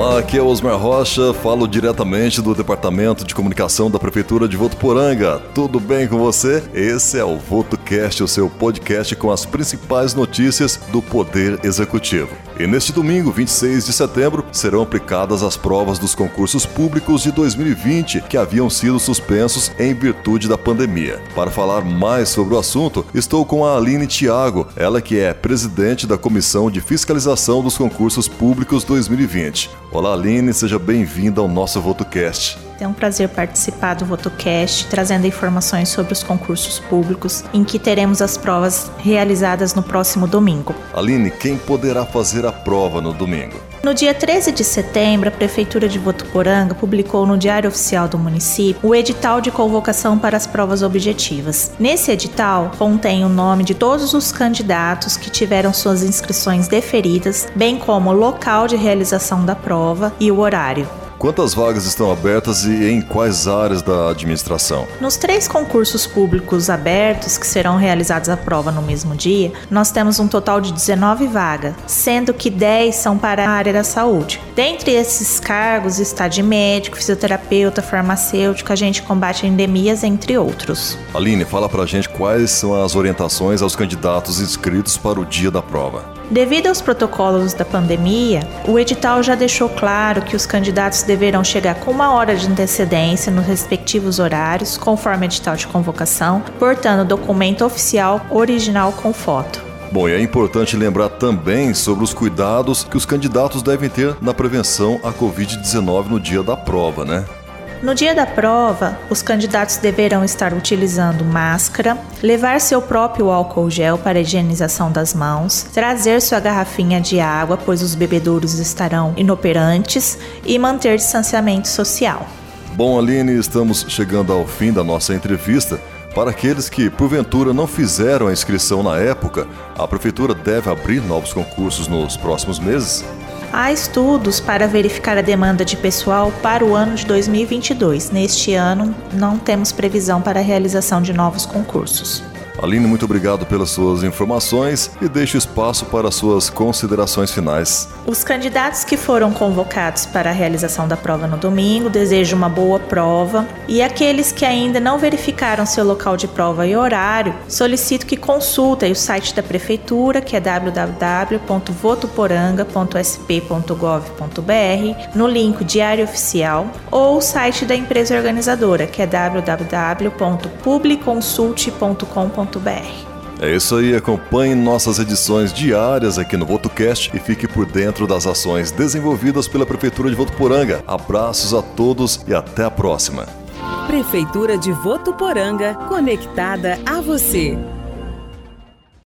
Olá, aqui é Osmar Rocha, falo diretamente do Departamento de Comunicação da Prefeitura de Votuporanga. Tudo bem com você? Esse é o VotoCast, o seu podcast com as principais notícias do Poder Executivo. E neste domingo, 26 de setembro, serão aplicadas as provas dos concursos públicos de 2020 que haviam sido suspensos em virtude da pandemia. Para falar mais sobre o assunto, estou com a Aline Tiago, ela que é presidente da Comissão de Fiscalização dos Concursos Públicos 2020. Olá, Aline, seja bem-vinda ao nosso VotoCast. É um prazer participar do VotoCast, trazendo informações sobre os concursos públicos, em que teremos as provas realizadas no próximo domingo. Aline, quem poderá fazer a prova no domingo? No dia 13 de setembro, a Prefeitura de Votuporanga publicou no Diário Oficial do município o edital de convocação para as provas objetivas. Nesse edital contém o nome de todos os candidatos que tiveram suas inscrições deferidas, bem como o local de realização da prova e o horário. Quantas vagas estão abertas e em quais áreas da administração? Nos três concursos públicos abertos que serão realizados a prova no mesmo dia, nós temos um total de 19 vagas, sendo que 10 são para a área da saúde. Dentre esses cargos está de médico, fisioterapeuta, farmacêutico, agente de combate a endemias, entre outros. Aline, fala pra gente quais são as orientações aos candidatos inscritos para o dia da prova. Devido aos protocolos da pandemia, o edital já deixou claro que os candidatos deverão chegar com uma hora de antecedência nos respectivos horários, conforme edital de convocação, portando documento oficial original com foto. Bom, e é importante lembrar também sobre os cuidados que os candidatos devem ter na prevenção à Covid-19 no dia da prova, né? No dia da prova, os candidatos deverão estar utilizando máscara, levar seu próprio álcool gel para higienização das mãos, trazer sua garrafinha de água, pois os bebedouros estarão inoperantes, e manter distanciamento social. Bom, Aline, estamos chegando ao fim da nossa entrevista. Para aqueles que, porventura, não fizeram a inscrição na época, a Prefeitura deve abrir novos concursos nos próximos meses? Há estudos para verificar a demanda de pessoal para o ano de 2022. Neste ano, não temos previsão para a realização de novos concursos. Aline, muito obrigado pelas suas informações e deixo espaço para suas considerações finais. Os candidatos que foram convocados para a realização da prova no domingo desejam uma boa prova e aqueles que ainda não verificaram seu local de prova e horário, solicito que consultem o site da prefeitura, que é www.votoporanga.sp.gov.br, no link Diário Oficial, ou o site da empresa organizadora, que é é isso aí, acompanhe nossas edições diárias aqui no VotoCast e fique por dentro das ações desenvolvidas pela Prefeitura de Votuporanga. Abraços a todos e até a próxima. Prefeitura de Votuporanga, conectada a você.